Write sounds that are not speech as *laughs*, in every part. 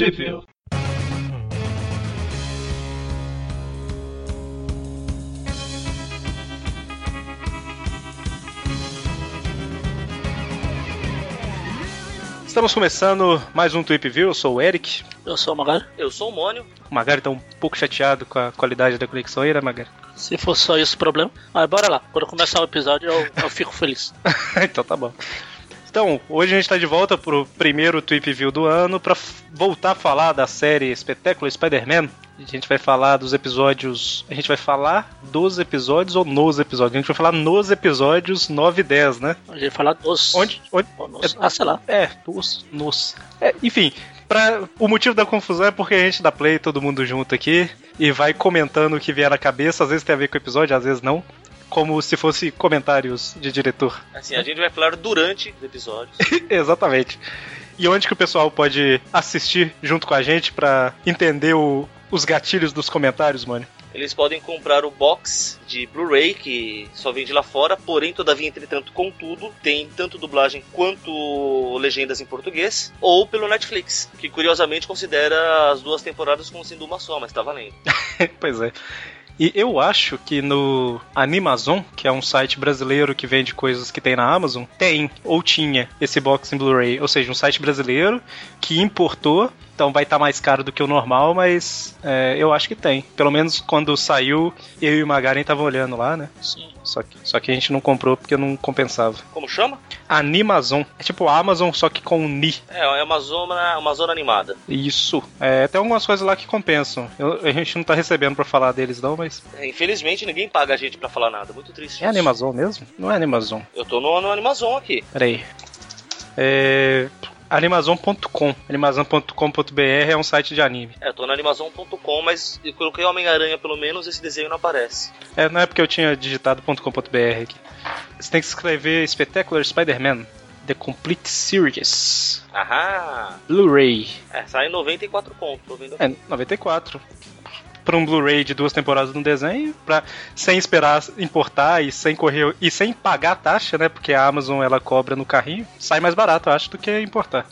Trivia. Estamos começando mais um Tweep View, eu sou o Eric. Eu sou o Magari. Eu sou o Mônio. O Magari tá um pouco chateado com a qualidade da conexão aí, né, Magari? Se fosse só isso o problema. Mas bora lá, quando começar o episódio eu, eu fico feliz. *laughs* então tá bom. Então, hoje a gente está de volta pro primeiro Tweep View do ano para voltar a falar da série Espetáculo Spider-Man. A gente vai falar dos episódios. A gente vai falar dos episódios ou nos episódios? A gente vai falar nos episódios 9 e 10, né? A gente vai falar dos. Onde? onde. Ah, sei lá. É, dos. Nos. É, enfim, pra, o motivo da confusão é porque a gente dá play todo mundo junto aqui e vai comentando o que vier na cabeça. Às vezes tem a ver com o episódio, às vezes não como se fosse comentários de diretor. Assim, a gente vai falar durante os episódios. *laughs* Exatamente. E onde que o pessoal pode assistir junto com a gente para entender o, os gatilhos dos comentários, mano? Eles podem comprar o box de Blu-ray que só vende lá fora, porém, todavia, entretanto, contudo, tem tanto dublagem quanto legendas em português, ou pelo Netflix, que curiosamente considera as duas temporadas como sendo uma só, mas tá valendo. *laughs* pois é. E eu acho que no Animazon, que é um site brasileiro que vende coisas que tem na Amazon, tem ou tinha esse box em Blu-ray. Ou seja, um site brasileiro que importou então vai estar tá mais caro do que o normal, mas é, eu acho que tem. Pelo menos quando saiu, eu e o Magaren estavam olhando lá, né? Sim. Só que, só que a gente não comprou porque não compensava. Como chama? Animazon. É tipo Amazon, só que com Ni. É, é uma zona, uma zona animada. Isso. É, tem algumas coisas lá que compensam. Eu, a gente não tá recebendo pra falar deles, não, mas. É, infelizmente ninguém paga a gente pra falar nada. Muito triste. É Animazon mesmo? Não é Animazon. Eu tô no, no Animazon aqui. Peraí. É animazon.com. Animazon.com.br é um site de anime. É, eu tô no animazon.com, mas eu coloquei Homem-Aranha pelo menos, esse desenho não aparece. É, não é porque eu tinha digitado .com.br aqui. Você tem que escrever Spectacular Spider-Man. The Complete Series. Aham. Blu-ray. É, sai 94 conto, tô vendo. É, 94 para um Blu-ray de duas temporadas no desenho, pra, sem esperar importar e sem correr e sem pagar a taxa, né? Porque a Amazon ela cobra no carrinho, sai mais barato, eu acho, do que importar.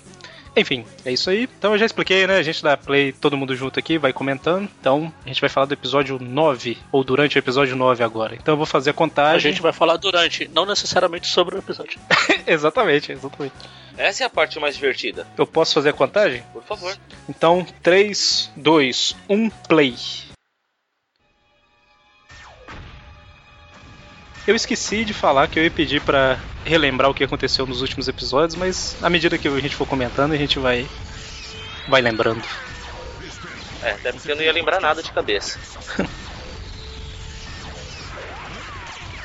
Enfim, é isso aí. Então eu já expliquei, né? A gente dá play todo mundo junto aqui, vai comentando. Então a gente vai falar do episódio 9, ou durante o episódio 9 agora. Então eu vou fazer a contagem. A gente vai falar durante, não necessariamente sobre o episódio. *laughs* exatamente, exatamente. Essa é a parte mais divertida. Eu posso fazer a contagem? Por favor. Então, 3, 2, 1, play. Eu esqueci de falar que eu ia pedir para relembrar o que aconteceu nos últimos episódios, mas à medida que a gente for comentando, a gente vai vai lembrando. É, até porque eu não ia lembrar nada de cabeça. *laughs*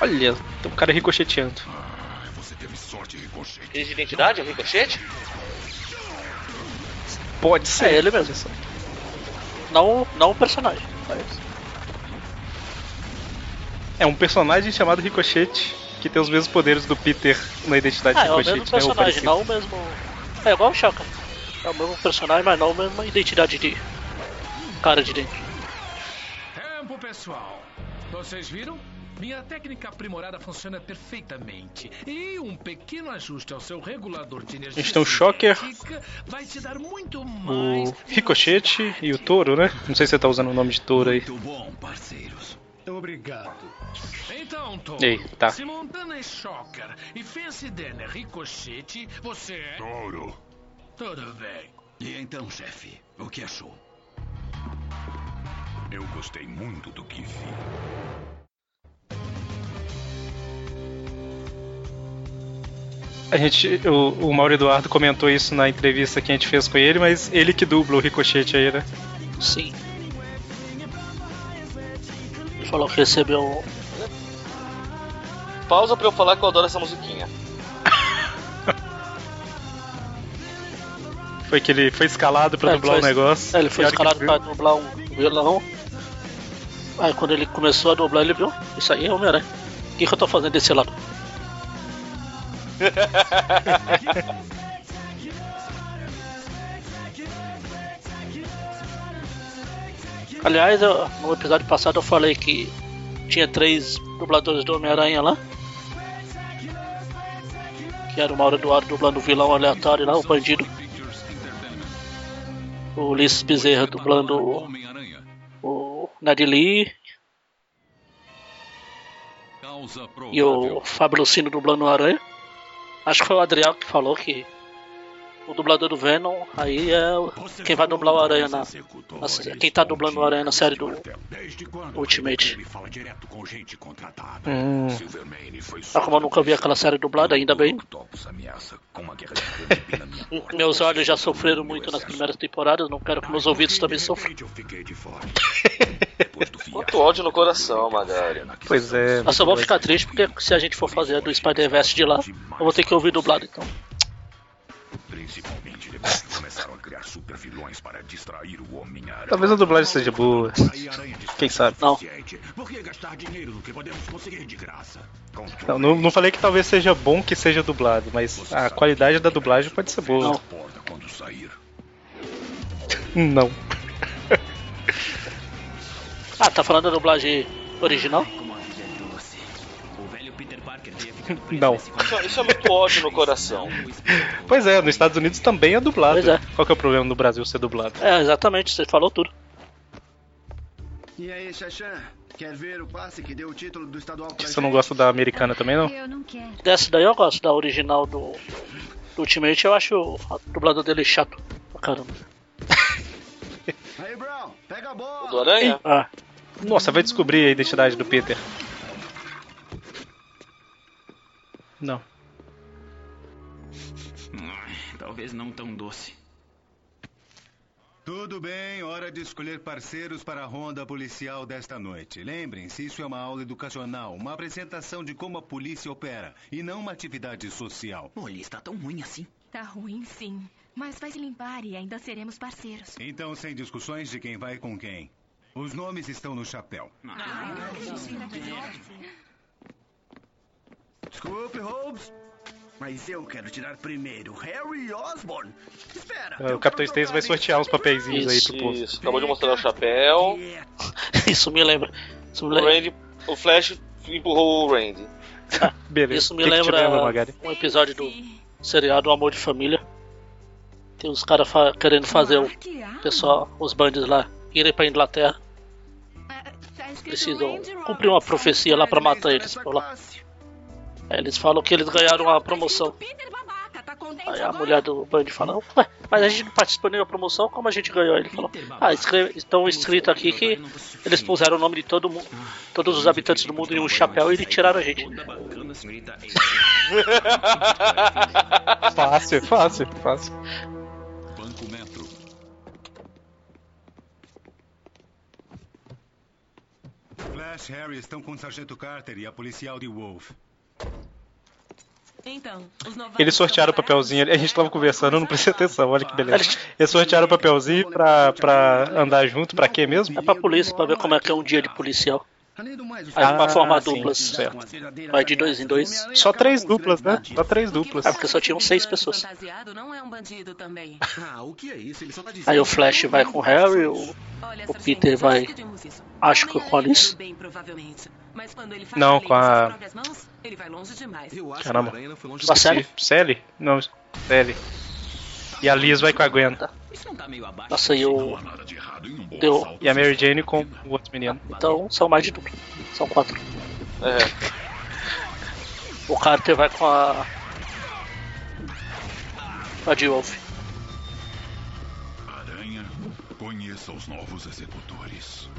Olha, tem um cara ricocheteando. Crise de identidade, é ricochete? Pode ser. É ele mesmo. Não, não o personagem. Mas... É um personagem chamado Ricochete que tem os mesmos poderes do Peter na identidade ah, de Ricochete. É o mesmo personagem, né? não o mesmo. É igual o Shaka. É o mesmo personagem, mas não a mesma identidade de cara de dentro. Tempo, pessoal. Vocês viram? Minha técnica aprimorada funciona perfeitamente. E um pequeno ajuste ao seu regulador de energia. A gente tem o Shocker, vai te dar muito o Ricochete e o Touro, né? Não sei se você tá usando o nome de Touro aí. Muito bom, parceiros. Obrigado. Então, Tom, Ei, tá. se Montana é Shocker e Fancy é Ricochete, você é... Touro. Tudo bem. E então, chefe, o que achou? Eu gostei muito do que vi. A gente, o, o Mauro Eduardo comentou isso na entrevista que a gente fez com ele, mas ele que dubla o Ricochete aí, né? Sim falou que recebeu. Pausa pra eu falar que eu adoro essa musiquinha. *laughs* foi que ele foi escalado pra é, dublar o um negócio. É, ele foi escalado pra dublar um vilão. Aí quando ele começou a dublar, ele viu: Isso aí é Homem-Aranha. O que, que eu tô fazendo desse lado? *laughs* Aliás, eu, no episódio passado eu falei que tinha três dubladores do Homem-Aranha lá. Que era o Mauro Eduardo dublando o vilão aleatório lá, o bandido. o Ulisses Bezerra dublando o, o Causa e o. Fábio Lucino dublando o Aranha. Acho que foi o Adriel que falou que o dublador do Venom aí é quem vai dublar o Aranha na. na- quem tá dublando o Aranha na série do Ultimate. ele fala direto com gente contratada? Hum. Ah, como eu nunca vi aquela série dublada, ainda bem. *laughs* Meus olhos já sofreram muito nas primeiras temporadas, não quero que meus ouvidos também sofram. *laughs* Quanto ódio no coração, Magari. Pois é. Eu só vou ficar triste porque se a gente for fazer a do Spider-Verse de lá, eu vou ter que ouvir dublado então. Principalmente depois que começaram a criar super vilões para distrair o Homem-Aranha. Talvez a dublagem seja boa. *laughs* Quem sabe? Não. "Suficiente. Por que gastar dinheiro no que podemos conseguir de graça? Não, não, não falei que talvez seja bom que seja dublado, mas a qualidade da dublagem pode ser boa. Não. Porta quando sair. Não. Ah, tá falando da dublagem original? Não. Isso, isso é muito ódio no *laughs* coração. *laughs* Pois é, nos Estados Unidos também é dublado. Pois é. Qual que é o problema no Brasil ser dublado? É, exatamente, você falou tudo. E aí, Xaxã? Quer ver o passe que deu o título do estadual pra Você não gosta da americana também, não? Eu não quero. Dessa daí eu gosto, da original do, do Ultimate, eu acho o dublador dele chato pra caramba. Aí, Brown, pega a O bola! do Aranha? Ah, Nossa, vai descobrir a identidade do Peter. Não. Talvez não tão doce. Tudo bem, hora de escolher parceiros para a ronda policial desta noite. Lembrem-se, isso é uma aula educacional, uma apresentação de como a polícia opera, e não uma atividade social. Olha, está tão ruim assim. Tá ruim, sim. Mas vai se limpar e ainda seremos parceiros. Então, sem discussões de quem vai com quem. Os nomes estão no chapéu. Desculpe, Holmes. Mas eu quero tirar primeiro Harry Osborn. Espera. É, O Capitão Stacy vai sortear uns papeizinhos aí pro povo. Isso, acabou de mostrar o chapéu. *laughs* isso me lembra. Isso me O, lembra, Randy, o Flash empurrou o Randy. *laughs* Beleza. isso me O que que te lembra um episódio do seriado O Amor de Família. Tem os caras fa- querendo fazer o pessoal, os bandos lá, irem pra Inglaterra. Precisam cumprir uma profecia lá pra matar eles. Vou lá. Aí eles falam que eles ganharam uma promoção. Aí a mulher do Band fala, ué, mas a gente não participou nem da promoção, como a gente ganhou? Ele falou, ah, escreve, estão escrito aqui que eles puseram o nome de todo mundo, todos os habitantes do mundo em um chapéu e tiraram a gente. *laughs* Fácil, fácil, fácil. Banco Metro. Flash Harry estão com o Sargento Carter e a policial de Wolf. Então, Eles sortearam o papelzinho ali, a gente tava preparados? conversando, eu não prestei atenção, olha que beleza. Eles sortearam o papelzinho pra, pra andar junto, pra quê mesmo? É pra polícia, pra ver como é que é um dia de policial. Aí pra Ah, formar sim, duplas. certo. Vai de dois em dois. Só três duplas, né? Só três duplas. É porque só tinham seis pessoas. *laughs* Aí o Flash vai com o Harry, o, o Peter vai, acho que com a Alice. Não, com a- ele vai longe demais. Eu acho Caramba. que o Aranha não foi longe a demais. Sally? Sally? Não, Sally. E a Liz vai com a Gwen. Isso não tá meio abaixo. Nossa, e o. Deu. E a Mary Jane com o outro menino. Então são mais de dupla. São quatro. É. O Carter vai com a. A Wolf. Aranha, conheça os novos executores.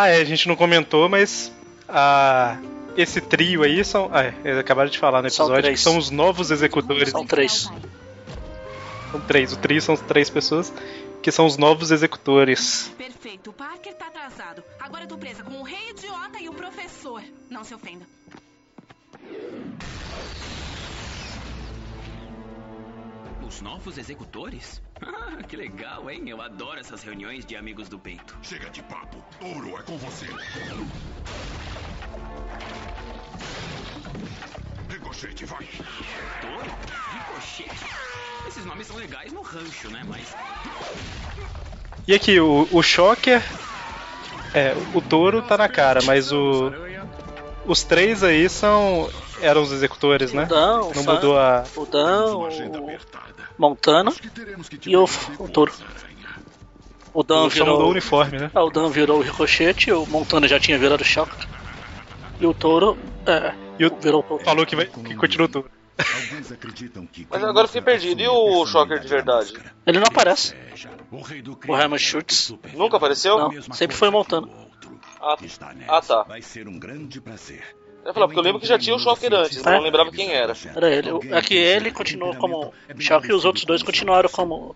Ah, é, a gente não comentou, mas a, esse trio aí são. Ah, é, acabaram de falar no São episódio três. que são os novos executores. São três. São três. O trio são três pessoas que são os novos executores. Perfeito, o Parker tá atrasado. Agora eu tô presa com o rei idiota e o professor. Não se ofenda. Os novos executores? *laughs* Ah, que legal, hein? Eu adoro essas reuniões de amigos do peito. Chega de papo. Ouro é com você. Ricochete, vai. Touro? Ricochete? Esses nomes são legais no rancho, né? Mas E aqui, o, o Shocker. É, o touro tá na cara, mas o. Os três aí são. eram os executores, né? Dan, o Não mudou a. o Dan, o Montana e o, o Toro. O Dan o virou. uniforme, né? Ah, o Dan virou o Ricochete, o Montana já tinha virado o Shock. E o Toro, é, E o virou o falou que, vai, que continua acreditam que Mas agora eu fiquei perdido. E o Shocker de verdade? Ele não aparece. o do O Herman Schultz. Nunca apareceu? Não, sempre foi Montana. Ah, ah, tá. Vai ser um grande prazer. Eu falar, porque eu lembro que já tinha o Shocker antes, eu não lembrava quem era. Era ele. É que ele continuou como Shock e os outros dois continuaram como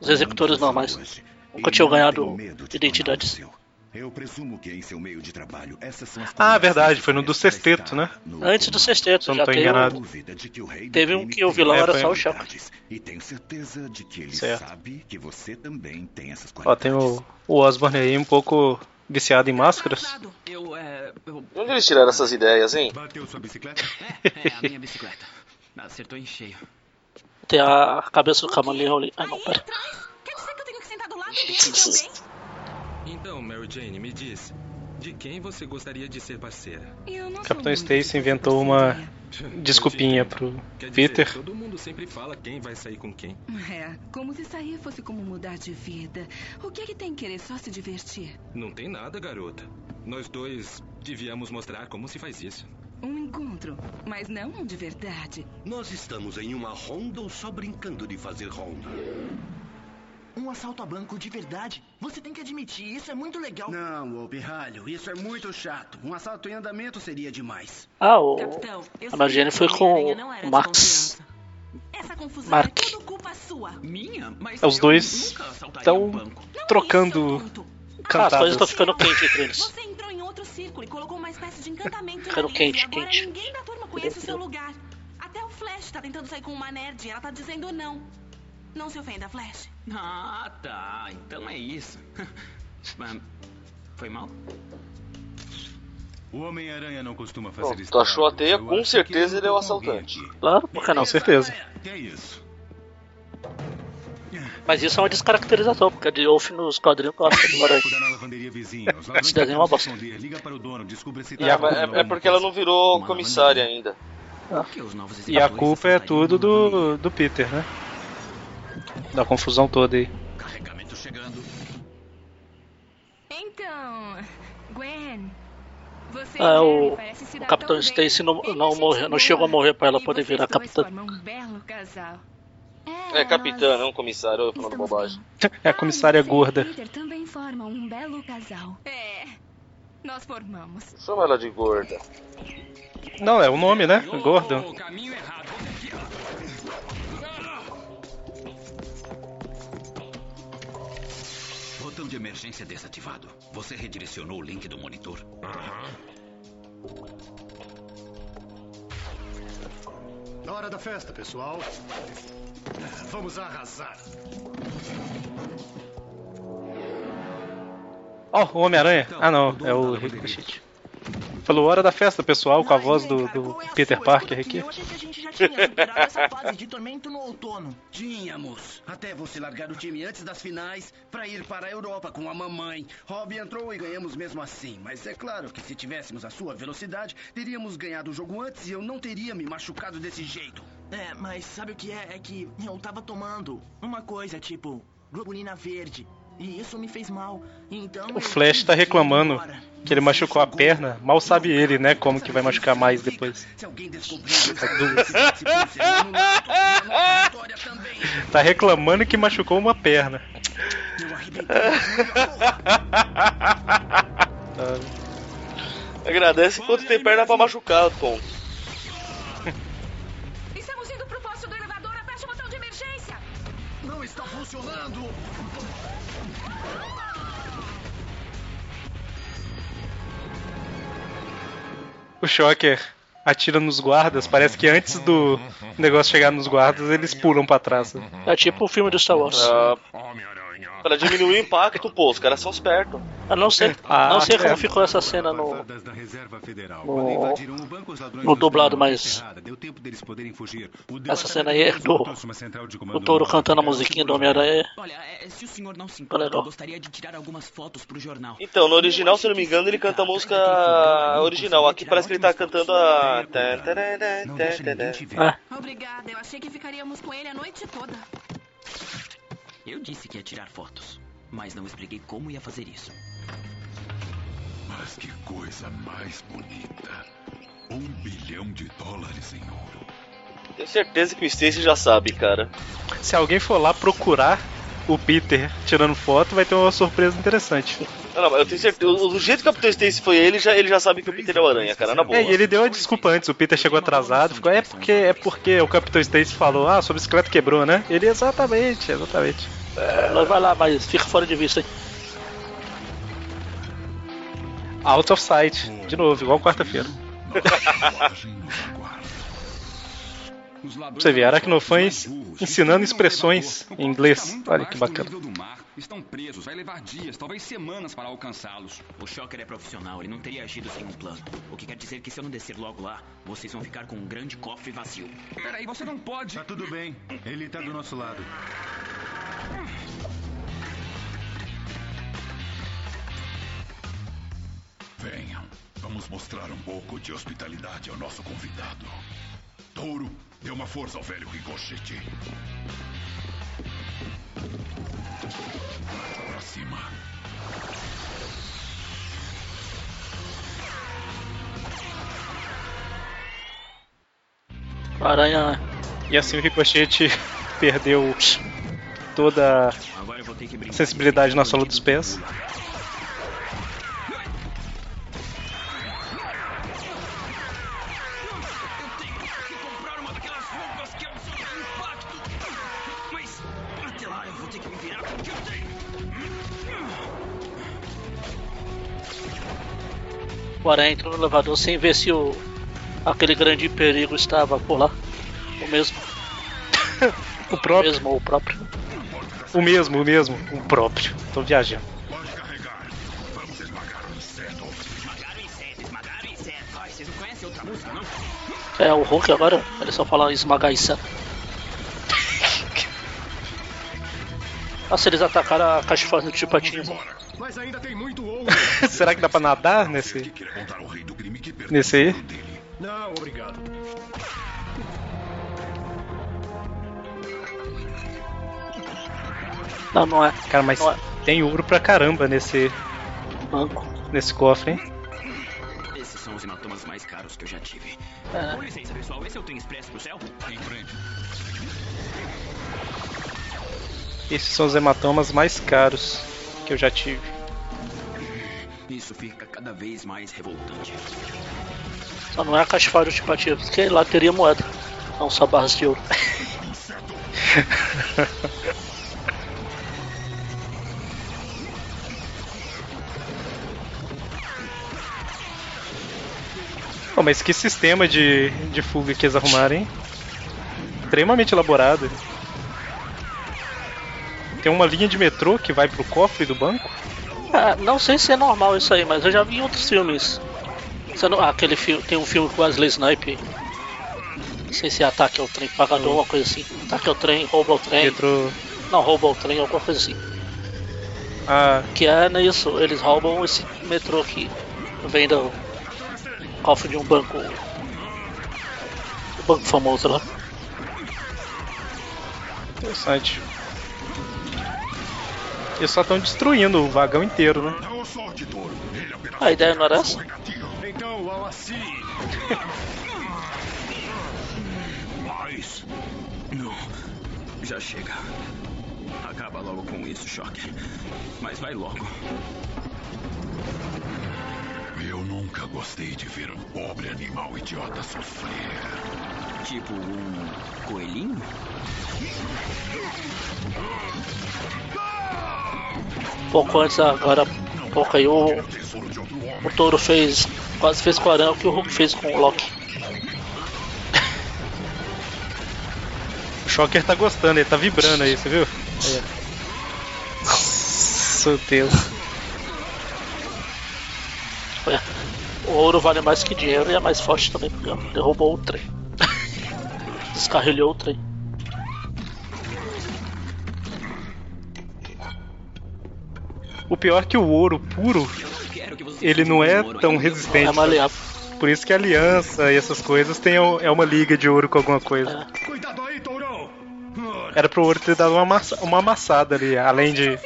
Os executores normais. Nunca tinham ganhado identidades. tornar o seu. Eu presumo que em seu meio de trabalho essas são as Ah, verdade, foi no do sexteto, né? Antes do sexteto, Se eu não já tô teve, enganado. Dúvida de que o rei do teve um que o vilão É, era só o Shock. qualidades. E tenho certeza de que ele Certo. sabe que você também tem essas Ó, tem o, o Osborne aí um pouco viciado em máscaras. Atrasado. Eu, é. Eu, De onde eles tiraram essas ideias, hein? Bateu sua bicicleta? é, é a minha bicicleta. Acertou em cheio. Tem a cabeça do Camaleão ali. Ah, não, pera. Quer dizer que eu tenho que sentar do lado dele também? Então, Mary Jane, me diz, de quem você gostaria de ser parceira? Eu não Capitão Stacy inventou uma desculpinha pro Quer dizer, Peter. todo mundo sempre fala quem vai sair com quem. É, como se sair fosse como mudar de vida. O que é que tem que querer só se divertir? Não tem nada, garota. Nós dois devíamos mostrar como se faz isso. Um encontro, mas não um de verdade. Nós estamos em uma ronda ou só brincando de fazer ronda? Um assalto a banco de verdade. Você tem que admitir, isso é muito legal. Não, ô pirralho, isso é muito chato. Um assalto em andamento seria demais. Ah, o. Capitão, eu A Marjane foi com o Max. confiança. Essa confusão Mark. é tudo culpa sua. Minha? Mas Os dois estão um trocando Tonto. Ah, as coisas estão ficando quentes entre eles. Você entrou em outro círculo e colocou uma espécie de encantamento neles, quente, e agora quente. ninguém da turma conhece o seu lugar. Até o Flash tá tentando sair com uma nerd e ela tá dizendo não. Não se ofenda, Flash. Ah, tá. Então é isso. Mas, *laughs* Foi mal? O Homem-Aranha não costuma fazer Pronto, isso. tu achou a teia, com certeza ele é o assaltante. Claro, por que não? certeza. Que é isso? Mas isso é uma descaracterização, porque a de Wolf nos quadrinhos gosta do Aranha. *laughs* Esse desenho é uma bosta. E tá É, é porque ela não virou comissária ainda. Novos E a culpa é tudo do- do, do Peter, né? Da confusão toda aí. Carregamento chegando. Então, Gwen, você e o- o Capitão. Stacy não- não morreu- não chegou a morrer pra ela poder virar capitã. formam um belo casal. É, É capitã, não comissário, eu falando bobagem. É a comissária gorda. também formam um belo casal. É, nós formamos. Chama ela de gorda. Não, é o nome, né? Gordon. Botão de emergência desativado. Você redirecionou o link do monitor? Hora da festa, pessoal. Vamos arrasar. Ó, o Homem-Aranha. Ah, não, é o Ricochet. Falou hora da festa, pessoal, com a voz do, do Peter Parker aqui. Eu achei que a gente já tinha superado essa *laughs* fase de tormento no outono. Tínhamos. Até você largar o time antes das finais para ir para a Europa com a mamãe. Rob entrou e ganhamos mesmo assim. Mas é claro que se tivéssemos a sua velocidade, teríamos ganhado o jogo antes e eu não teria me machucado desse jeito. É, mas sabe o que é? É que eu tava tomando uma coisa tipo globulina verde. E isso me fez mal. Então. O Flash tá reclamando que ele machucou a perna. Mal sabe ele, né? Como que vai machucar mais depois. Vitória também. Tá reclamando que machucou uma perna. Tá. *laughs* Agradece enquanto tem perna pra machucar, Tom. O Shocker atira nos guardas. Parece que antes do negócio chegar nos guardas, eles pulam pra trás. É tipo o filme do Star Wars. Homem-Aranha. Pra diminuir o impacto, pô, os caras são espertos. Eu não sei, Ah, não sei como é. ficou essa cena no. No- o no dublado, mas-. O essa cena aí é do, trouxe uma central de do comando touro cantando a musiquinha do Homem-Aranha. Olha, é, se o senhor não se Tá importa, eu gostaria de tirar algumas fotos pro jornal. Então, no original, se eu não me engano, ele canta a música original. Aqui parece que ele tá cantando a. Obrigada, eu achei que ficaríamos com ele a noite toda. Eu disse que ia tirar fotos, mas não expliquei como ia fazer isso. Mas que coisa mais bonita. Um bilhão de dólares em ouro. Tenho certeza que o Stacy já sabe, cara. Se alguém for lá procurar o Peter tirando foto, vai ter uma surpresa interessante. Não, não, eu tenho certeza. o- Do jeito que o Capitão Stacy foi ele, já, ele já sabe que o Peter é o Aranha, cara, na boa. É, e ele deu a desculpa antes, o Peter chegou atrasado, ficou, é porque é porque o Capitão Stacy falou, ah, sua bicicleta quebrou, né? Ele, exatamente, exatamente. Nós vai lá, mas fica fora de vista aí. Out of sight, de novo, igual quarta-feira. *laughs* Você vê, aracnofãs ensinando expressões em inglês. Olha que bacana. Estão presos, vai levar dias, talvez semanas para alcançá-los. O Shocker é profissional, ele não teria agido sem um plano. O que quer dizer que se eu não descer logo lá, vocês vão ficar com um grande cofre vazio. Peraí, você não pode. Tá tudo bem. Ele tá do nosso lado. Venham, vamos mostrar um pouco de hospitalidade ao nosso convidado. Touro, dê uma força ao velho Ricochete. Pra cima. Aranha. E assim o Ricochete perdeu toda a sensibilidade na sola dos pés. O Aranha entrou no elevador sem ver se o aquele grande perigo estava por lá. O mesmo. *laughs* o próprio. O mesmo o próprio. O mesmo, o mesmo, o próprio. Tô viajando. Inseto, inseto. É o Hulk agora, ele só fala esmagar isso. *laughs* Nossa, eles atacaram a forte do Chupatinho. Mas ainda tem muito ouro. *laughs* Será que dá pra nadar nesse. Nesse aí? Não, obrigado. Não, não é. Cara, mas é. tem ouro pra caramba nesse. Banco. Nesse cofre, hein? Esses são os hematomas mais caros que eu já tive. É. Com licença, pessoal. Esse é o trem expresso pro céu? Em frente. Esses são os hematomas mais caros que eu já tive. Isso fica cada vez mais revoltante. Só não é a caixa forte do Chupatinho, porque lá teria moeda. Não só barras de ouro. *laughs* Pô, mas que sistema de, de fuga que eles arrumaram, hein? Extremamente elaborado. Tem uma linha de metrô que vai pro cofre do banco. Ah, não sei se é normal isso aí, mas eu já vi em outros filmes. Não- aquele filme, tem um filme com Wesley Snipe. Não sei se é ataque ao trem pagador ou uma coisa assim. Ataque ao trem, rouba o trem. Metrô. Não, rouba o trem, alguma coisa assim. Ah, Que é nisso, eles roubam esse metrô que vem do cofre de um banco. Um banco famoso lá. interessante. Eles só estão destruindo o vagão inteiro, né? A ideia não era essa? Então, ao assim. Mais. Não. Já chega. Acaba logo com isso, Shocker. Mas vai logo. Eu nunca gostei de ver um pobre animal idiota sofrer. Tipo um coelhinho? Pouco antes, agora, pouco aí, o, o touro fez, quase fez com o Aranha o que o Hulk fez com o Loki. O Shocker tá gostando, ele tá vibrando aí, você viu? Ó. Meu Deus. O ouro vale mais que dinheiro e é mais forte também, porque derrubou o trem. *laughs* Descarrilhou o trem. O pior é que o ouro puro, ele não é tão resistente. É maleável. Por isso que a aliança e essas coisas tem é uma liga de ouro com alguma coisa. Cuidado aí, Tourão! Era pro ouro ter dado uma, uma amassada ali, além de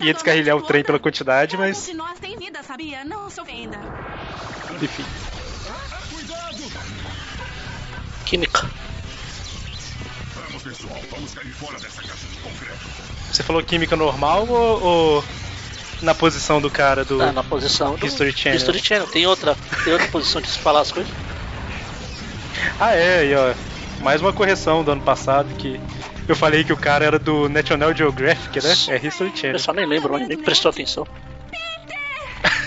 ia descarrilhar o trem pela quantidade, mas enfim. Química. Vamos, pessoal, vamos cair fora dessa caixa de concreto. Você falou química normal ou, ou na posição do cara do Tá na posição do History Channel? History Channel. Tem outra, tem outra posição de se falar as coisas? Ah, é, e ó, mais uma correção do ano passado que eu falei que o cara era do National Geographic, né? É History Eu Channel. só nem lembro, nem prestou atenção.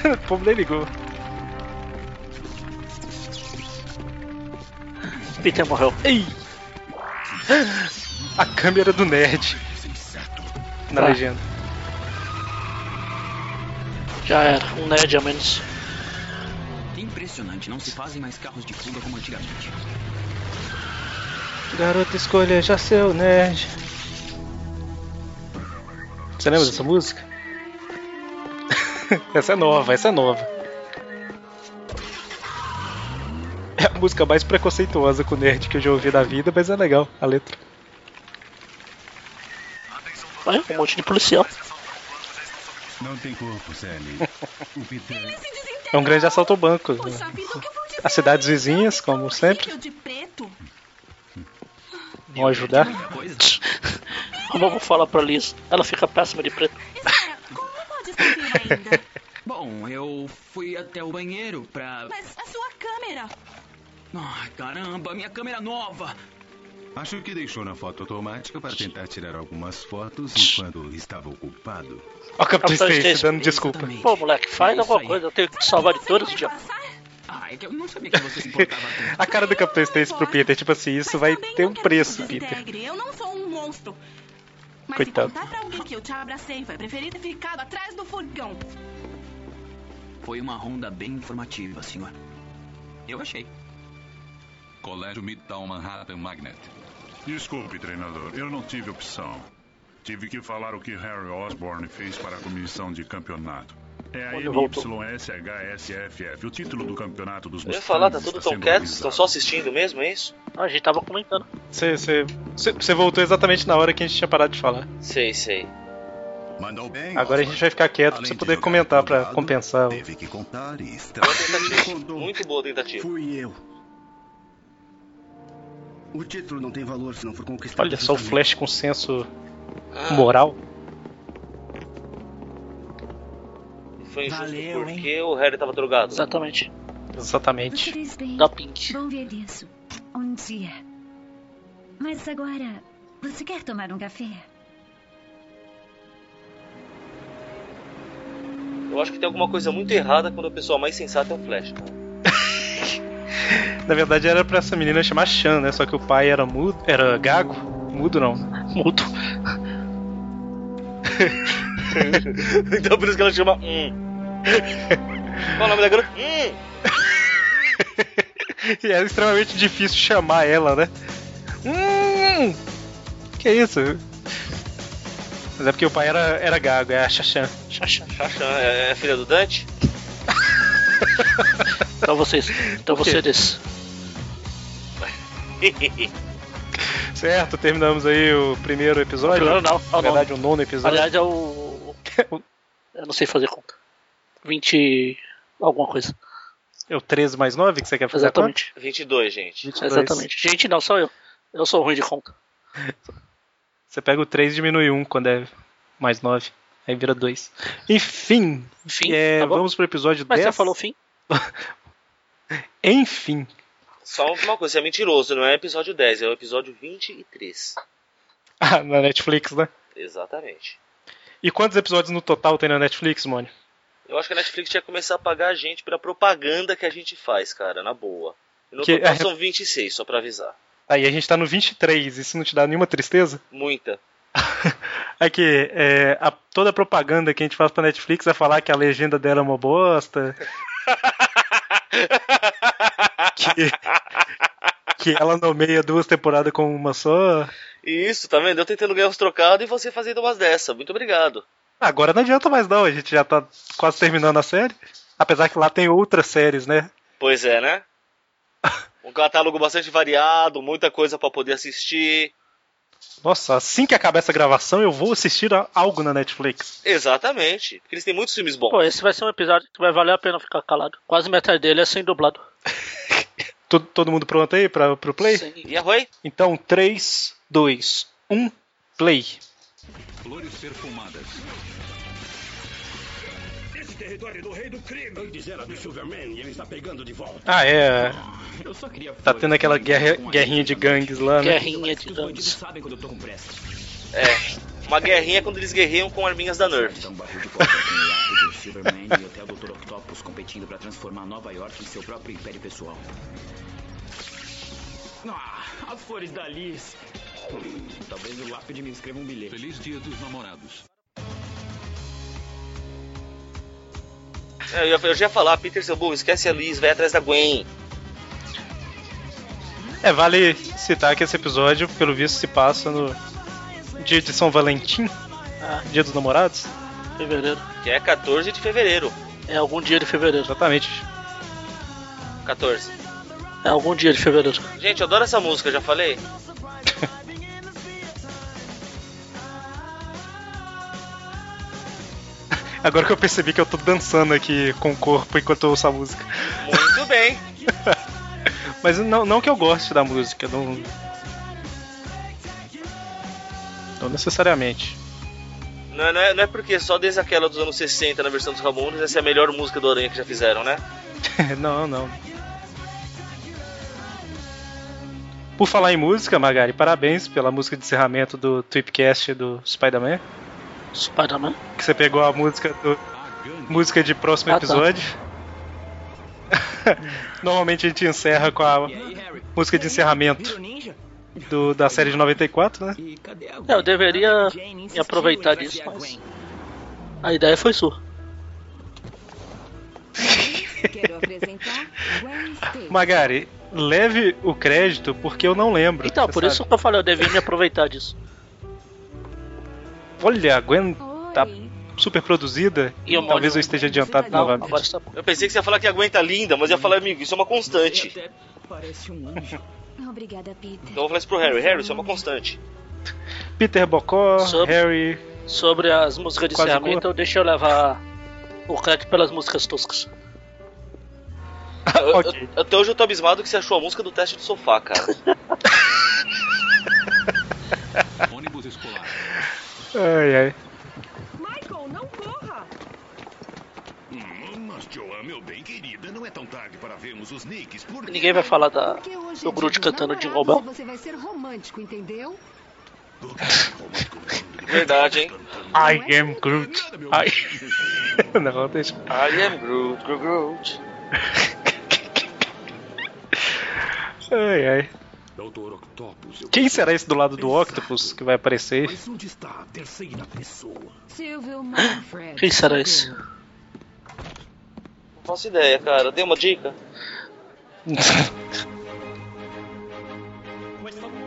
*laughs* o povo nem ligou. Peter morreu. Ei! A câmera do nerd. Na Ah. legenda. Já era, um nerd a menos. Impressionante, não se fazem mais carros de fuga como antigamente. Garota escolha já seu nerd. Você lembra dessa música? *laughs* essa é nova, essa é nova. É a música mais preconceituosa com nerd que eu já ouvi da vida, mas é legal a letra. Vai, um monte de policial. Não tem corpo, Sally. O Peter. É um grande assalto ao banco. As cidades vizinhas, como sempre, de preto. vão ajudar. Como eu vou falar pra Liz? Ela fica péssima de preto. *laughs* Bom, eu fui até o banheiro pra. Mas a sua câmera. Ai, caramba, minha câmera nova! Acho que deixou na foto automática para tentar tirar algumas fotos enquanto estava ocupado. Ó, o Capitão Capitão Stacy dando desculpa. Pô, moleque, faz alguma coisa, eu tenho que te salvar de todos, dia. Ah, é que eu não sabia que você se importava *laughs* tanto. A cara do Capitão Stacy pro Peter, tipo assim, isso vai ter um preço, Peter. Eu não sou um monstro. Mas Coitado. se pra alguém que eu te abracei, vai preferir ter ficado atrás do furgão. Foi uma ronda bem informativa, senhor. Eu achei. Colégio Midtown Manhattan Magnet. Desculpe, treinador, eu não tive opção. Tive que falar o que Harry Osborne fez para a comissão de campeonato. É a. MYSHSFF, o título do campeonato dos Eu ia falar, tá tudo tão quieto, estão só assistindo mesmo, é isso? Ah, a gente tava comentando. Você, você, você- voltou exatamente na hora que a gente tinha parado de falar. Sei, sei. Mandou bem. Agora a gente vai ficar quieto pra você poder comentar pra compensar. Teve que contar e Boa tentativa. Muito boa tentativa. Fui eu. O título não tem valor se não for conquistado. Olha só o. Flash com senso Ah. moral. Foi injusto Valeu, porque o Harry tava drogado. Exatamente. Exatamente. Da Pink. Bom ver isso. Um dia. Mas agora, você quer tomar um café? Eu acho que tem alguma coisa muito errada quando a pessoa mais sensata é o Flash. cara. Na verdade era pra essa menina chamar Chan, né? Só que o pai era mudo, era gago. Mudo não. Mudo. *laughs* então por isso que ela chama. Hum. Qual é o nome da garota? Hum. *laughs* E era extremamente difícil chamar ela, né? Hum, que isso? Mas é porque o pai era, era gago, é a Xaxã. Xaxã. Xaxã, é, é filha do Dante? *laughs* Então vocês. Então vocês. *laughs* Certo, terminamos aí o primeiro episódio. Primeiro não, é Na verdade, o nono episódio. Aliás, é o. *laughs* Eu não sei fazer conta. 20. alguma coisa. É o 13 mais 9 que você quer fazer Exatamente. 22, gente. 22. Exatamente. Gente, não, sou eu. Eu sou ruim de conta. *laughs* Você pega o 3 e diminui 1 quando é mais 9. Aí vira 2. Enfim. Fim, é, tá vamos pro episódio Mas 10. você falou fim? Enfim. Só uma coisa, você é mentiroso, não é episódio 10, é o episódio 23. Ah, na Netflix, né? Exatamente. E quantos episódios no total tem na Netflix, Mônio? Eu acho que a Netflix tinha que começar a pagar a gente pela propaganda que a gente faz, cara, na boa. E no Que- total é- são 26, só pra avisar. Aí a gente tá no 23, isso não te dá nenhuma tristeza? Muita. *laughs* Aqui, é, a- toda a propaganda que a gente faz pra Netflix é falar que a legenda dela é uma bosta. *laughs* *laughs* que, que ela nomeia duas temporadas com uma só. Isso, tá vendo? Eu tentando ganhar uns trocados e você fazendo umas dessa. Muito obrigado. Agora não adianta mais não, a gente já tá quase terminando a série. Apesar que lá tem outras séries, né? Pois é, né? *laughs* Um catálogo bastante variado, muita coisa pra poder assistir. Nossa, assim que acabar essa gravação, eu vou assistir a- algo na Netflix. Exatamente. Porque eles têm muitos filmes bons. Pô, esse vai ser um episódio que vai valer a pena ficar calado. Quase metade dele é sem dublado. *laughs* Todo, todo mundo pronto aí pra, pro play? E a Rui? Então, 3, 2, 1, play. Flores perfumadas. Território do rei do crime. Antes era do Silverman e ele está pegando de volta. Ah, é. Eu só queria Tá tendo aquela guerra, guerrinha de gangues lá, né? Guerrinha de bandidos sabem quando eu tô com pressa. É. Uma guerrinha quando eles guerreiam com arminhas da Nerf. Então, barril de copa com o lápis, o Silverman e até o Dr. Octopus competindo pra transformar Nova York em seu próprio império pessoal. Ah, as flores da Liz. Talvez o lápide me escreva um bilhete. Feliz Dia dos Namorados. Eu, ia- eu já ia falar, Peter seu burro, esquece a Liz, vai atrás da Gwen. É, vale citar que esse episódio, pelo visto, se passa no dia de São Valentim, Ah, dia dos namorados. fevereiro. Que é 14 de fevereiro. É algum dia de fevereiro. Exatamente. 14. É algum dia de fevereiro. Gente, eu adoro essa música, já falei. Agora que eu percebi que eu tô dançando aqui com o corpo enquanto eu ouço a música. Muito bem. *laughs* Mas não, não que eu goste da música, não. Não necessariamente. Não, é- não é, não é porque só desde aquela dos anos 60 na versão dos Ramones, essa é a melhor música do Aranha que já fizeram, né? *laughs* não, não. Por falar em música, Magari, parabéns pela música de encerramento do Tweepcast do Spider-Man. Spider-Man. Que você pegou a música do. Música de próximo Ah, tá. episódio. *laughs* Normalmente a gente encerra com a música de encerramento do, da série de 94, né? É, eu deveria me aproveitar disso, mas. A ideia foi sua. *laughs* Magari, leve o crédito porque eu não lembro. Então, por sabe. isso que eu falei, eu devia me aproveitar disso. Olha, a Gwen tá super produzida. E o Talvez eu esteja adiantado Não, novamente. agora está bom. Eu pensei que você ia falar que a Gwen tá linda, mas ia falar, amigo, isso é uma constante. Parece um anjo. Obrigada, Peter. Então eu vou falar isso pro Harry. Harry, isso é uma constante. Peter Bocó, Sobre- Harry. Sobre as músicas de encerramento, boa. eu eu levar o crédito pelas músicas toscas. *laughs* Eu- eu- até hoje eu tô abismado que você achou a música do teste do sofá, cara. *laughs* Ônibus escolar. Ai, ai. Michael, não corra! Hum, mas Joan, meu bem querida, não é tão tarde para vermos os Nicks. Por Ninguém vai falar da, do é Groot cantando Jingle namorados Bell. e Você vai ser romântico, entendeu? *laughs* Verdade, hein? I am Groot. I... *laughs* não, deixa. I am Groot, Groot, Groot. *laughs* Ai, ai. Doutor Octopus, eu... Quem será esse do lado do Octopus que vai aparecer? Mas onde está a terceira pessoa? Silvio *coughs* Manfred. Quem será esse? Não faço ideia, cara. Dê uma dica.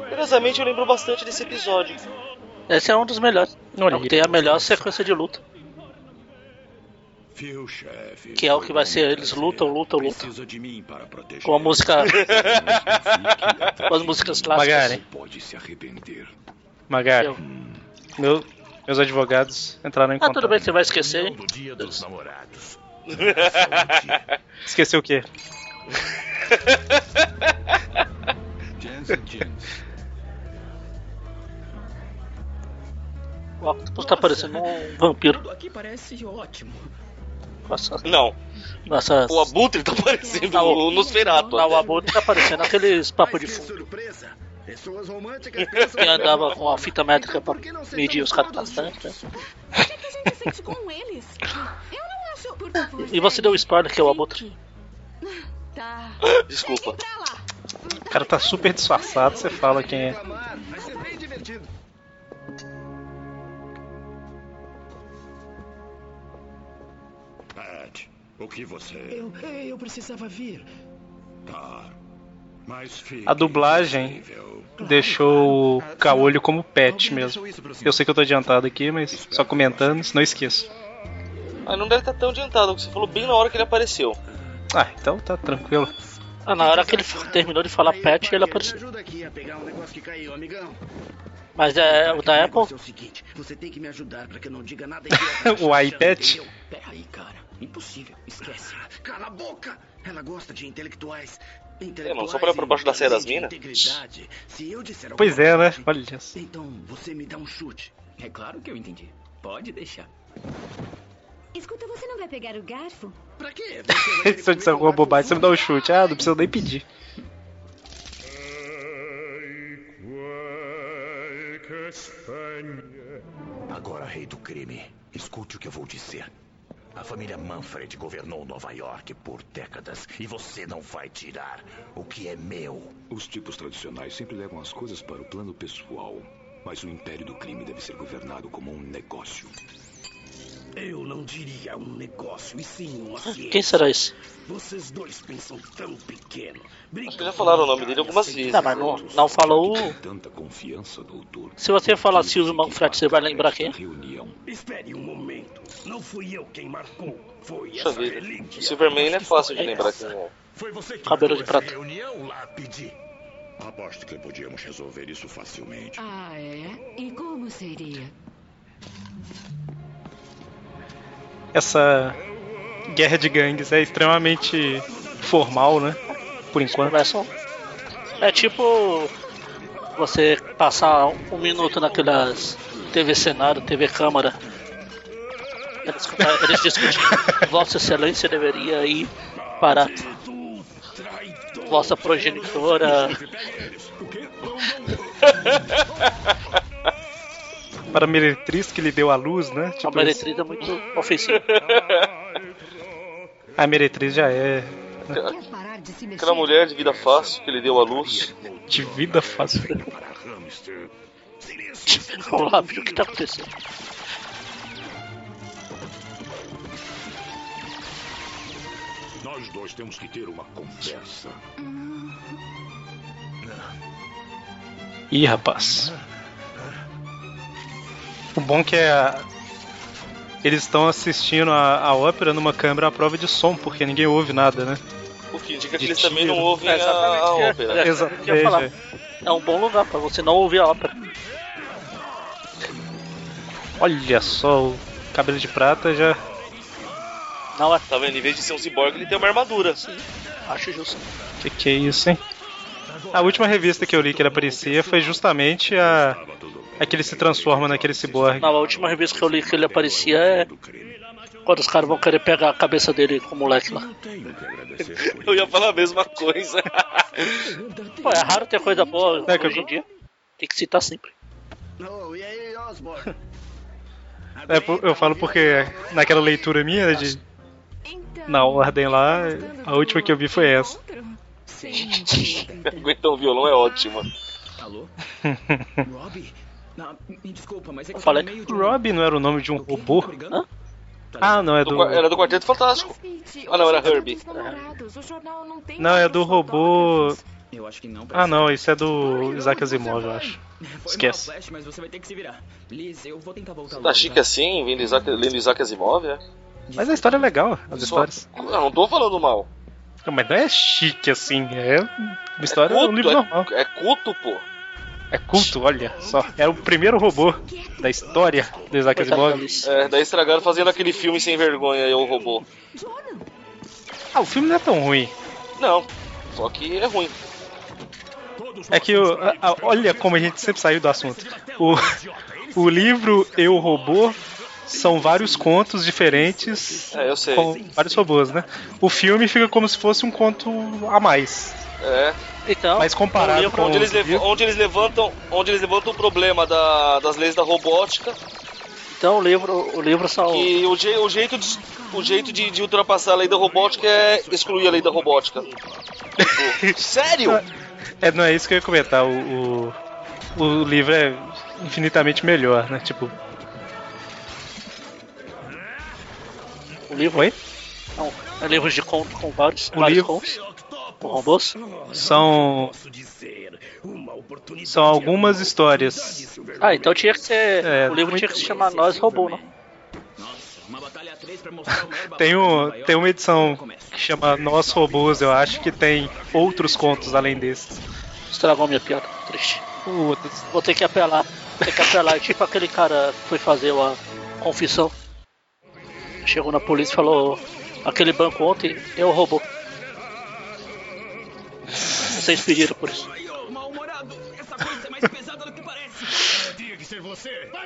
Curiosamente, eu lembro bastante desse episódio. Esse é um dos melhores. Olha o que aí. tem a melhor sequência de luta. Viu, chefe? Que é o que vai ser, eles lutam, lutam, lutam. Precisa de mim para proteger. Com a música. *laughs* com as músicas clássicas. Magari. Pode se arrepender. Magari, Eu. meu- meus advogados entraram em Ah, contato. tudo bem, você vai esquecer. No dia dos namorados. Esqueceu o quê? O Octopus tá parecendo um vampiro. Aqui parece ótimo. Nossa, Não, nossa. o Abutre tá parecendo Não, o Nosferatu. Não, o Abutre tá parecendo aqueles papos de fundo. surpresa! Pessoas românticas *laughs* Que andava com a fita métrica pra medir os caras né? juntos? O que, que a gente sente com eles? Eu não acho. Por favor. E você deu o spoiler que é o Abutre. Tá. Desculpa. O cara tá super disfarçado, você fala quem é. Vai ser bem divertido. O que você... Eu, eu precisava vir. A dublagem deixou o Caolho como pet mesmo. Eu sei que eu tô adiantado aqui, mas só comentando, senão eu esqueço. Ah, não deve estar tão adiantado, porque você falou bem na hora que ele apareceu. Ah, então tá tranquilo. Ah, na hora que ele terminou de falar pet, ele apareceu. Ajuda aqui a pegar um negócio que caiu, amigão. Mas é o da Apple? É o *laughs* iPad? Peraí, cara. Impossível. Esquece. Cala a boca! Ela gosta de intelectuais. É, não, só pra por baixo da saia das minas? Eu Pois é, né? Olha isso. Então você me dá um chute. É claro que eu entendi. Pode deixar. Escuta, você não vai pegar o garfo? Pra quê? *laughs* Se eu disser alguma bobagem, você me dá um chute. Ah, não precisa nem pedir. Agora, rei do crime, escute o que eu vou dizer. A família Manfred governou Nova York por décadas e você não vai tirar o que é meu. Os tipos tradicionais sempre levam as coisas para o plano pessoal. Mas o império do crime deve ser governado como um negócio. Eu não diria um negócio, e sim uma ciência. Quem será esse? Vocês dois pensam tão pequeno. Acho que já falaram o nome dele algumas vezes. Não, mas não, não falou. Tanta confiança, doutor. Se você falar Silvio Manfred, você vai lembrar quem? Espere um momento. Não fui eu quem marcou. Foi Puxa essa relíquia. O Superman é fácil de lembrar quem é. Foi você que Cabelo de prata. reunião lá pedir. Aposto que podíamos resolver isso facilmente. Ah, é? E como seria? Essa guerra de gangues é extremamente formal, né? Por enquanto. É tipo você passar um minuto naquelas TV cenário, TV câmara. Eles, eles discutem. *laughs* Vossa Excelência deveria ir para vossa progenitora. *laughs* *laughs* Para a meretriz que lhe deu a luz, né? A meretriz é muito ofensiva. A meretriz já é. Aquela mulher de vida fácil que ele deu à luz. De vida fácil. Vamos lá o que tá acontecendo. Nós dois temos que ter uma conversa. Ih, rapaz. O bom que é. a- Eles estão assistindo a, a ópera numa câmera à prova de som, porque ninguém ouve nada, né? O que indica que eles também não tiro. ouvem É, a, exatamente. a ópera. é, *laughs* Exato, eu ia falar. é, É um bom lugar pra você não ouvir a ópera. Olha só, o cabelo de prata já. Não é. Tá vendo? Em vez de ser um ciborgue, ele tem uma armadura. Acho justo. Que que é isso, hein? A última revista que eu li que ele aparecia foi justamente a. a que ele se transforma naquele ciborgue. Não, a última revista que eu li que ele aparecia é. Quando os caras vão querer pegar a cabeça dele com o moleque lá. Eu ia falar a mesma coisa. Pô, é raro ter coisa boa É hoje eu- em dia. Tem que citar sempre. Aí, Osborne? É, eu falo porque naquela leitura minha né, de. Na ordem lá, a última que eu vi foi essa. Aguentar um violão é ótimo. *laughs* Alô? *laughs* Rob? Não, me desculpa, mas é que eu falei. meio de. Rob não era o nome de um robô? Hã? Ah, não, é Do Era do Quarteto Fantástico. Ah, não, era Herbie. Não, é do robô. Eu acho que não. Ah, não, isso é do Isaac Asimov, eu acho. *laughs* Foi Esquece. mal, Flash, mas você vai ter que se virar. Liz, eu vou tentar voltar Tá logo, chique assim, vendo Isaac, lendo Isaac Asimov, é? Mas a história é legal, as Só- histórias. Eu não tô falando mal. Não, mas não é chique assim, é uma história, é culto, um livro é- normal. É culto, pô. É culto, olha só. Era o primeiro robô da história do Isaac Asimov. É, daí estragaram fazendo aquele filme sem vergonha, Eu Robô. Ah, o filme não é tão ruim. Não, só que é ruim. É que o, a- a- olha como a gente sempre saiu do assunto. O, o livro Eu Robô são vários contos diferentes É, eu sei. com vários robôs, né? O filme fica como se fosse um conto a mais. É. Então, Mas comparado livro com onde, eles livro- onde eles levantam, onde eles levantam o problema da- das leis da robótica então o livro, o livro são. e o, je- o jeito, de, o jeito de, de ultrapassar a lei da robótica é excluir a lei da robótica. *laughs* Sério? É, não é isso que eu ia comentar. O, o, o livro é infinitamente melhor, né? Tipo. O livro Oi? Não, é livros de conto com vários, O vários livro- contos. Robôs? São. São algumas histórias. Ah, então tinha que ser. É, o livro tinha que se chamar Nós Robô, não? *laughs* Tem, um, tem uma edição que chama Nós Robôs, eu acho que tem outros contos além desses. Estragou minha piada, triste. Vou ter que apelar. Ter que apelar. É tipo aquele cara que foi fazer uma confissão. Chegou na polícia e falou: aquele banco ontem eu roubou. Vocês pediram por isso.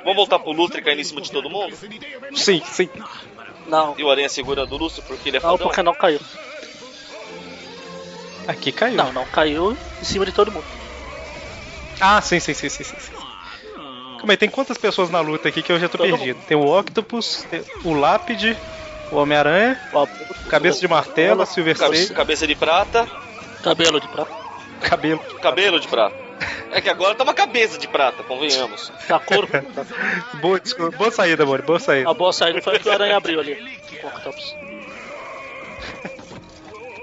Vamos voltar pro Lustre cair em cima de todo mundo? Sim, sim. Não. E o Aranha segurando o Lustre porque ele é Não, fodão? porque não caiu. Aqui caiu. Não, não caiu em cima de todo mundo. Ah, sim, sim, sim, sim, sim. sim. Calma aí, tem quantas pessoas na luta aqui que eu já tô Todo perdido? Tem o Octopus, tem o Lápide, o Homem-Aranha, Cabeça de Martelo, a Silver Cabe- cabeça de prata, Cabelo de prata. Cabelo. cabelo de prata. É que agora tá uma cabeça de prata, convenhamos. Tá corpo. *laughs* Boa, desculpa, boa saída, amor, boa saída. A boa saída foi a que o Aranha abriu ali. Com o Octopus.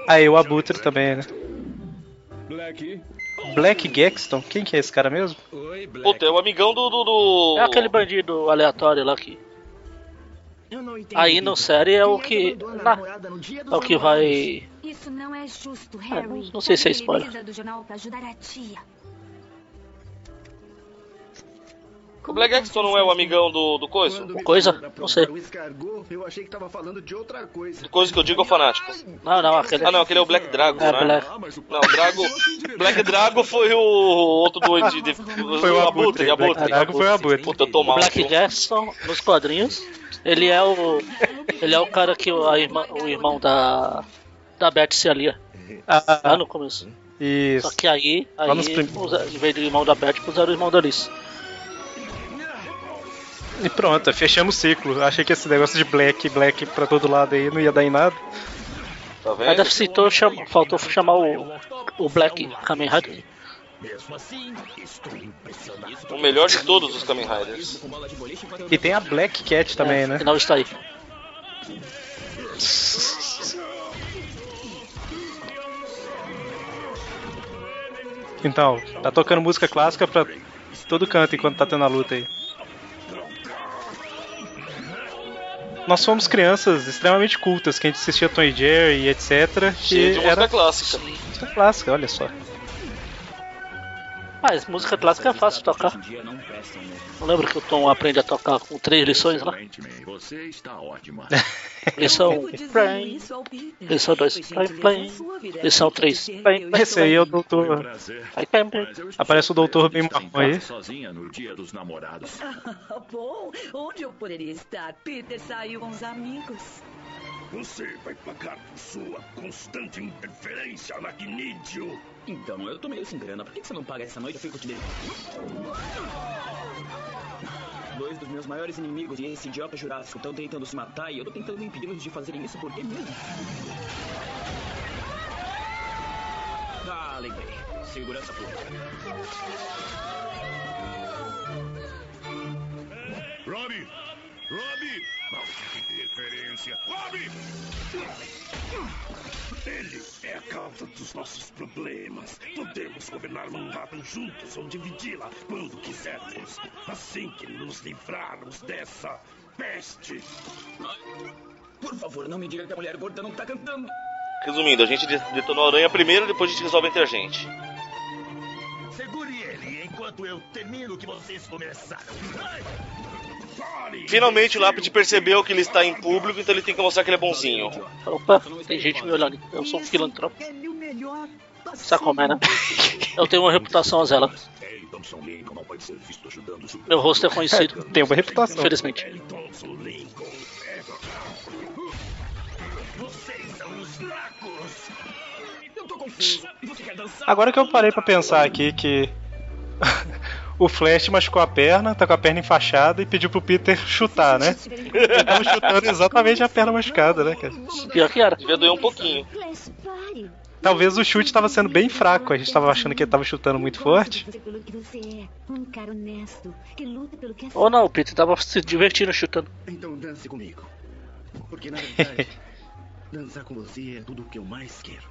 Aí o Abutre também, né? Black. Black Gaxton, quem que é esse cara mesmo? Puta, é o amigão do. do, do- É aquele bandido aleatório lá que. Aí no série é o que. na- é o que vai. Isso não é justo, Ah, Harry. não sei se é spoiler. precisa do jornal pra ajudar a tia. O Black Axton não é o amigão do, do Coiso? Coisa? Não sei. O eu achei que tava falando de outra coisa. Do Coiso que eu digo é o fanático. Não, não, aquele. Ah, não, aquele é o Black Drago, É, né? Black. Não, o Drago. Black Drago foi o outro doido de. de Foi o Abutre, Abutre. Black Drago foi o Abutre. Puta, eu tô mal. Black Jackson nos quadrinhos. Ele é o. Ele é o cara que o, a irmã, o irmão da. Da Beth se alia. Ah, Lá no começo. Isso. Só que aí, aí prim- usa- em vez do irmão da Beth, puseram o irmão da Alice. E pronto, fechamos o ciclo. Achei que esse negócio de Black, Black pra todo lado aí não ia dar em nada. Tá vendo? Ainda citou, chama, faltou chamar o, o Black Kamen Rider. O melhor de todos os Kamen Riders. E tem a Black Cat também, né? Que não está aí. Então, tá tocando música clássica pra todo canto enquanto tá tendo a luta aí. Nós fomos crianças extremamente cultas, que a gente assistia Tom e Jerry e etc. Cheio de E música era clássica. música clássica, olha só. Mas música clássica é fácil de tocar. Não lembro que o Tom aprende a tocar com três lições lá? Você está ótima. Lição 1, lição 2, lição 3. Esse aí é o doutor. Aparece o doutor bem marrom aí. Sozinha no dia dos namorados. *laughs* Bom, onde eu poderia estar? Peter saiu com os amigos. Você vai pagar por sua constante interferência, aracnídeo. Então, eu tô meio sem grana. Por que que você não paga essa noite? Eu fico te devendo. Dois dos meus maiores inimigos e esse idiota jurássico estão tentando se matar e eu tô tentando impedi-los de fazerem isso por quê mesmo? Ah, lembrei. Segurança pública. Robbie! Maldita interferência! Robbie! Ele é a causa dos nossos problemas. Podemos governar Manhattan juntos ou dividi-la quando quisermos. Assim que nos livrarmos dessa peste. Por favor, não me diga que a mulher gorda não tá cantando. Resumindo, a gente de- detonou a aranha primeiro, depois a gente resolve entre a gente. Segure ele enquanto eu termino o que vocês começaram. Ai! Finalmente o Lápide percebeu que ele está em público, então ele tem que mostrar que ele é bonzinho. Opa, tem gente me olhando. Eu sou um filantropo. Sabe como é, né? *laughs* Eu tenho uma reputação a zela. Meu rosto é conhecido. Tem uma reputação. Infelizmente. É-? Agora que eu parei pra pensar aqui que o Flash machucou a perna, tá com a perna enfaixada e pediu pro Peter chutar, né? Ele tava chutando exatamente a perna machucada, né, cara? Pior que era. Devia doer um pouquinho. Talvez o chute tava sendo bem fraco, a gente tava achando que ele tava chutando muito forte. Ou não, o Peter tava se divertindo chutando. Então dance comigo. Porque na *laughs* verdade, dançar com você é tudo o que eu mais quero.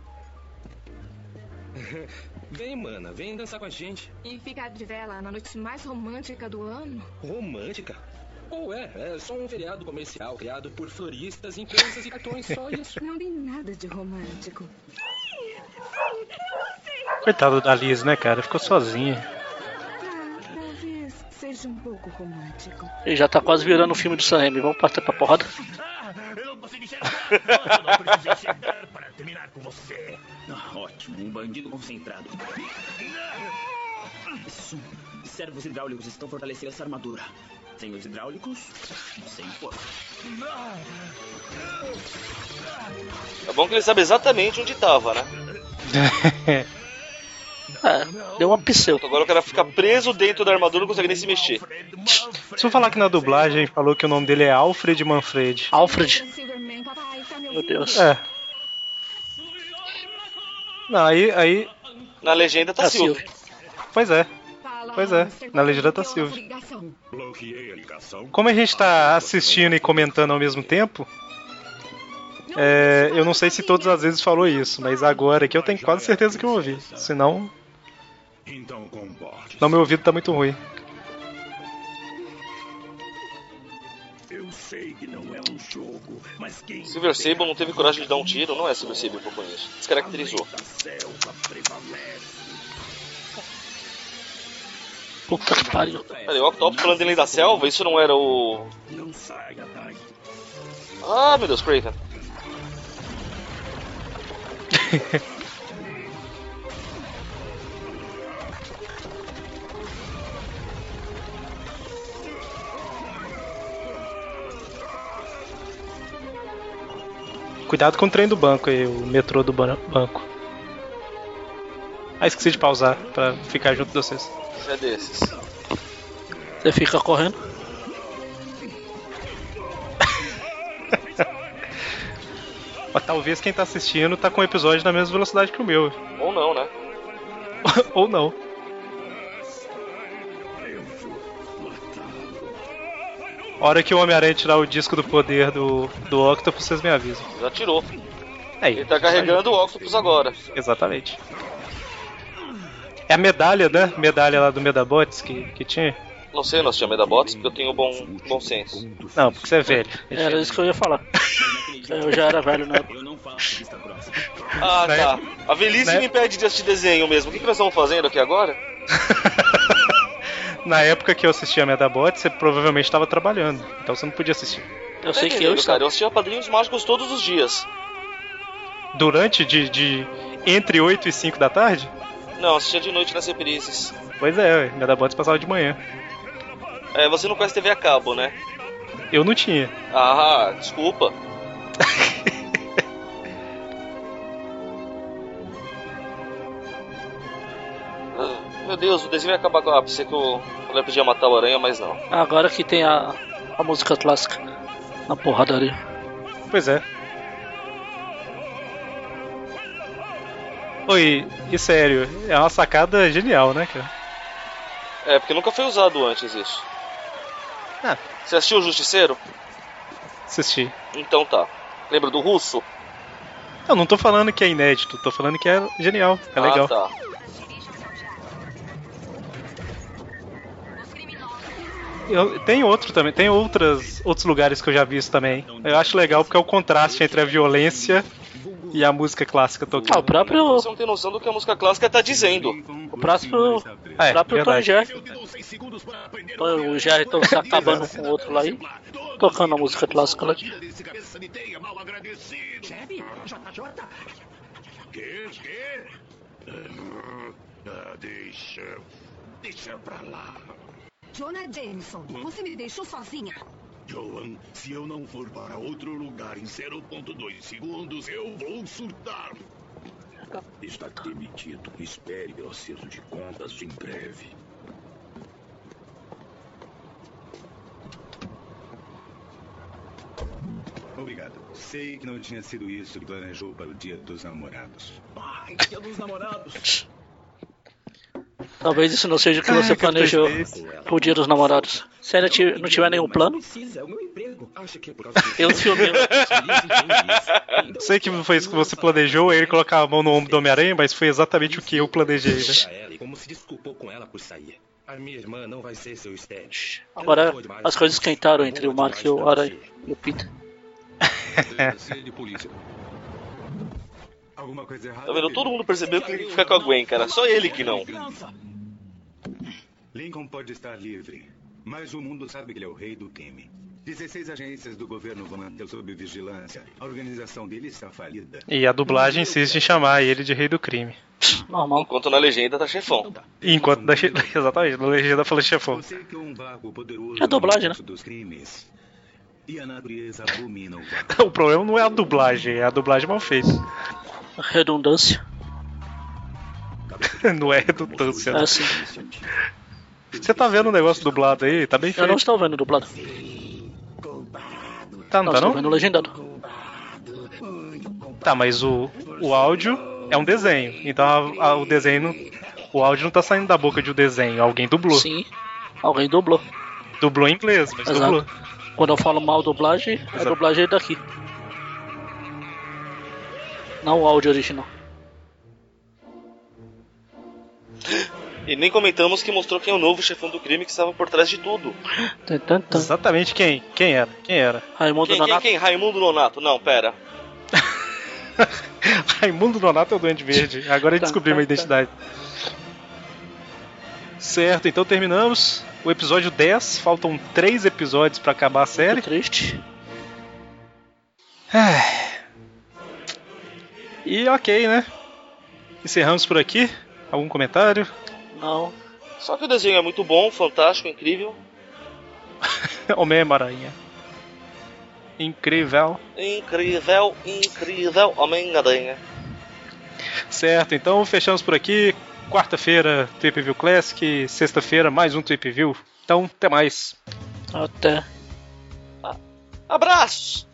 *laughs* Vem, mana, vem dançar com a gente. E ficar de vela na noite mais romântica do ano? Romântica? Ou é, é só um feriado comercial criado por floristas, empresas e cartões, só *laughs* isso. Não tem nada de romântico. Coitado da Liz, né, cara? Ficou sozinha. Ah, talvez seja um pouco romântico. Ele já tá quase virando o filme do Sam Raimi. Vamos partir pra porrada? para terminar com você. Ah, ótimo, um bandido concentrado. Som. Servos hidráulicos estão fortalecendo essa armadura. Sem os hidráulicos, sem força. É bom que ele sabe exatamente onde tava, né? É, *laughs* deu uma pseu. Agora o cara fica preso dentro da armadura e não consegue nem se mexer. Se eu falar que na dublagem falou que o nome dele é Alfred Manfred. Alfred? Meu Deus. É. Não, aí, aí. Na legenda tá É Silvio. Pois é. Pois é. Na legenda tá Silvio. Bloqueei a ligação. Como a gente tá assistindo e comentando ao mesmo tempo, é, eu não sei se todas as vezes falou isso, mas agora aqui eu tenho quase certeza que eu ouvi. Senão, Então comporte. não meu ouvido tá muito ruim. Silver Sable não teve coragem de dar um tiro, não é Silver Sable que eu conheço. Descaracterizou. Puta que pariu. Peraí, o Octopus falando dele da selva, isso não era o. Ah, meu Deus, Craven. *laughs* Cuidado com o trem do banco aí, o metrô do ban- banco. Ah, esqueci de pausar pra ficar junto de vocês. É desses. Você fica correndo. Mas talvez quem tá assistindo tá com o episódio na mesma velocidade que o meu. Ou não, né? *laughs* Ou não. Hora que o Homem-Aranha tirar o disco do poder do, do Octopus, vocês me avisam. Já tirou. Aí, Ele tá carregando o Octopus agora. Exatamente. É a medalha, né? Medalha lá do Medabots que, que tinha. Não sei, nós tínhamos Medabots, porque eu tenho bom, bom senso. Não, porque você é velho. Era isso que eu ia falar. Eu já era velho na época. Eu não faço. Ah, Né? tá. A velhice Né? me impede de assistir desenho mesmo. O que, que nós estamos fazendo aqui agora? *laughs* Na época que eu assistia Medabots, você provavelmente estava trabalhando. Então você não podia assistir. Eu sei que eu estava. cara. Eu assistia Padrinhos Mágicos todos os dias. Durante de, de entre 8 e 5 da tarde? Não, eu assistia de noite nas reprises. Pois é, Medabots passava de manhã. É, você não conhece TV a cabo, né? Eu não tinha. Ah, desculpa. *laughs* Meu Deus, o desenho vai acabar com a ápice que o mulher podia matar o aranha, mas não. Agora que tem a, a música clássica na porradaria. Pois é. Oi, e sério, é uma sacada genial, né, cara? É, porque nunca foi usado antes isso. Ah. Você assistiu o Justiceiro? Assisti. Então tá. Lembra do russo? Eu não tô falando que é inédito, tô falando que é genial, é legal. Ah, tá. Eu, tem outro também, tem outras, outros lugares que eu já vi isso também. Eu acho legal porque é o contraste entre a violência e a música clássica Ah, o tocando. próprio. Você não tem noção do que a música clássica tá dizendo. O próprio. Ah, é, o próprio Tony verdade. Jerry. O tá se acabando com o outro lá aí. Tocando a música clássica lá. Ah. Deixa pra lá. Jonah Jameson, você me deixou sozinha. Joan, se eu não for para outro lugar em 0.2 segundos, eu vou surtar. Está demitido. Espere pelo acerto de contas em breve. Obrigado. Sei que não tinha sido isso que planejou para o Dia dos Namorados. Ai, dia dos namorados. Talvez isso não seja o que você planejou pro dia dos namorados. Se ainda não tiver nenhum plano, Precisa, é o meu emprego. Acha que é por causa Eu filmei. *laughs* Sei que foi isso que você planejou, ele colocar a mão no ombro do Homem-Aranha, mas foi exatamente o que eu planejei, né? como se desculpou com ela por sair. A minha irmã não vai ser seu estéreo. Agora as coisas esquentaram entre o Mark e o Aranha e o Peter. Tá vendo? Todo mundo percebeu que ele fica com a Gwen, cara. Só ele que não. Lincoln pode estar livre, mas o mundo sabe que ele é o rei do crime. 16 agências do governo vão manter sob vigilância. A organização dele está falida. E a dublagem insiste em chamar ele de Rei do Crime. Normal. Enquanto na legenda tá chefão. Enquanto da... *laughs* Exatamente, na legenda fala chefão. É um vago poderoso É a dublagem, no né? dos crimes. E a natureza abomina o vago. *laughs* O problema não é a dublagem, é a dublagem mal feita. Redundância. *laughs* Não é redundância. né? É assim. Você tá vendo o negócio dublado aí? Tá bem Eu feito. não estou vendo dublado. Tá, não tá estou não? vendo legendado. Tá, mas o, o áudio é um desenho. Então a- a- o desenho. não- O áudio não tá saindo da boca de um desenho. Alguém dublou. Sim. Alguém dublou. Dublou em inglês, mas Exato. dublou. Quando eu falo mal dublagem, a Exato. dublagem é daqui. Não o áudio original. E nem comentamos que mostrou quem é o novo chefão do crime que estava por trás de tudo. Exatamente quem? Quem era? Quem era? Raimundo Quem, quem, Nonato. quem? Raimundo Nonato? Não, pera. *laughs* Raimundo Donato é o Duende Verde. Agora descobrimos a tá, tá. identidade. Certo, então terminamos o episódio 10. Faltam 3 episódios pra acabar a série. Triste. E ok, né? Encerramos por aqui. Algum comentário? Não. Só que o desenho é muito bom, fantástico, incrível. *laughs* Homem-Aranha. Incrível. Incrível, incrível, Homem-Aranha. Certo, então fechamos por aqui. Quarta-feira, Trip View Classic. Sexta-feira, mais um Trip View. Então, até mais. Até. Abraços!